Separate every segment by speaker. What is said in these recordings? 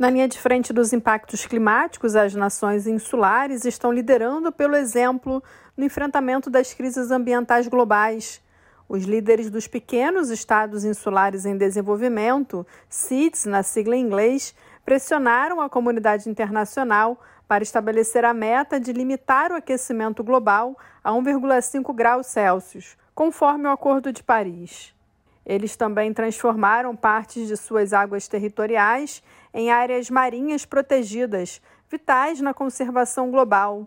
Speaker 1: Na linha de frente dos impactos climáticos, as nações insulares estão liderando pelo exemplo no enfrentamento das crises ambientais globais. Os líderes dos pequenos estados insulares em desenvolvimento, CITES na sigla em inglês, pressionaram a comunidade internacional para estabelecer a meta de limitar o aquecimento global a 1,5 graus Celsius, conforme o Acordo de Paris. Eles também transformaram partes de suas águas territoriais em áreas marinhas protegidas, vitais na conservação global.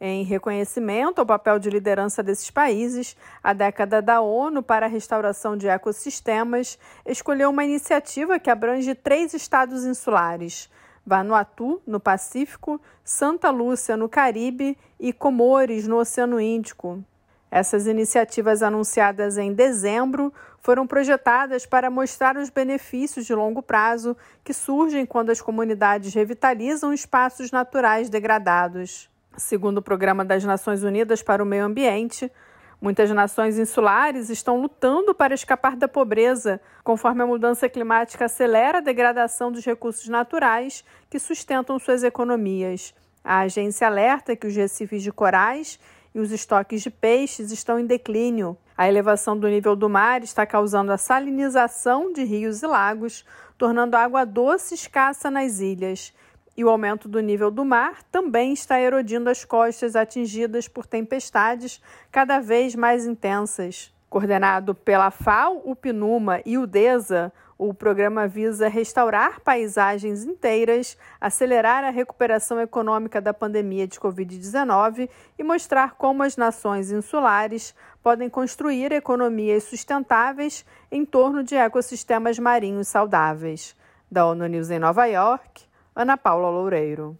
Speaker 1: Em reconhecimento ao papel de liderança desses países, a década da ONU para a restauração de ecossistemas escolheu uma iniciativa que abrange três estados insulares: Vanuatu, no Pacífico, Santa Lúcia, no Caribe e Comores, no Oceano Índico. Essas iniciativas anunciadas em dezembro foram projetadas para mostrar os benefícios de longo prazo que surgem quando as comunidades revitalizam espaços naturais degradados. Segundo o Programa das Nações Unidas para o Meio Ambiente, muitas nações insulares estão lutando para escapar da pobreza, conforme a mudança climática acelera a degradação dos recursos naturais que sustentam suas economias. A agência alerta que os recifes de corais e os estoques de peixes estão em declínio. A elevação do nível do mar está causando a salinização de rios e lagos, tornando a água doce escassa nas ilhas. E o aumento do nível do mar também está erodindo as costas atingidas por tempestades cada vez mais intensas. Coordenado pela FAO, o PNUMA e o DESA, o programa visa restaurar paisagens inteiras, acelerar a recuperação econômica da pandemia de Covid-19 e mostrar como as nações insulares podem construir economias sustentáveis em torno de ecossistemas marinhos saudáveis. Da ONU News em Nova York, Ana Paula Loureiro.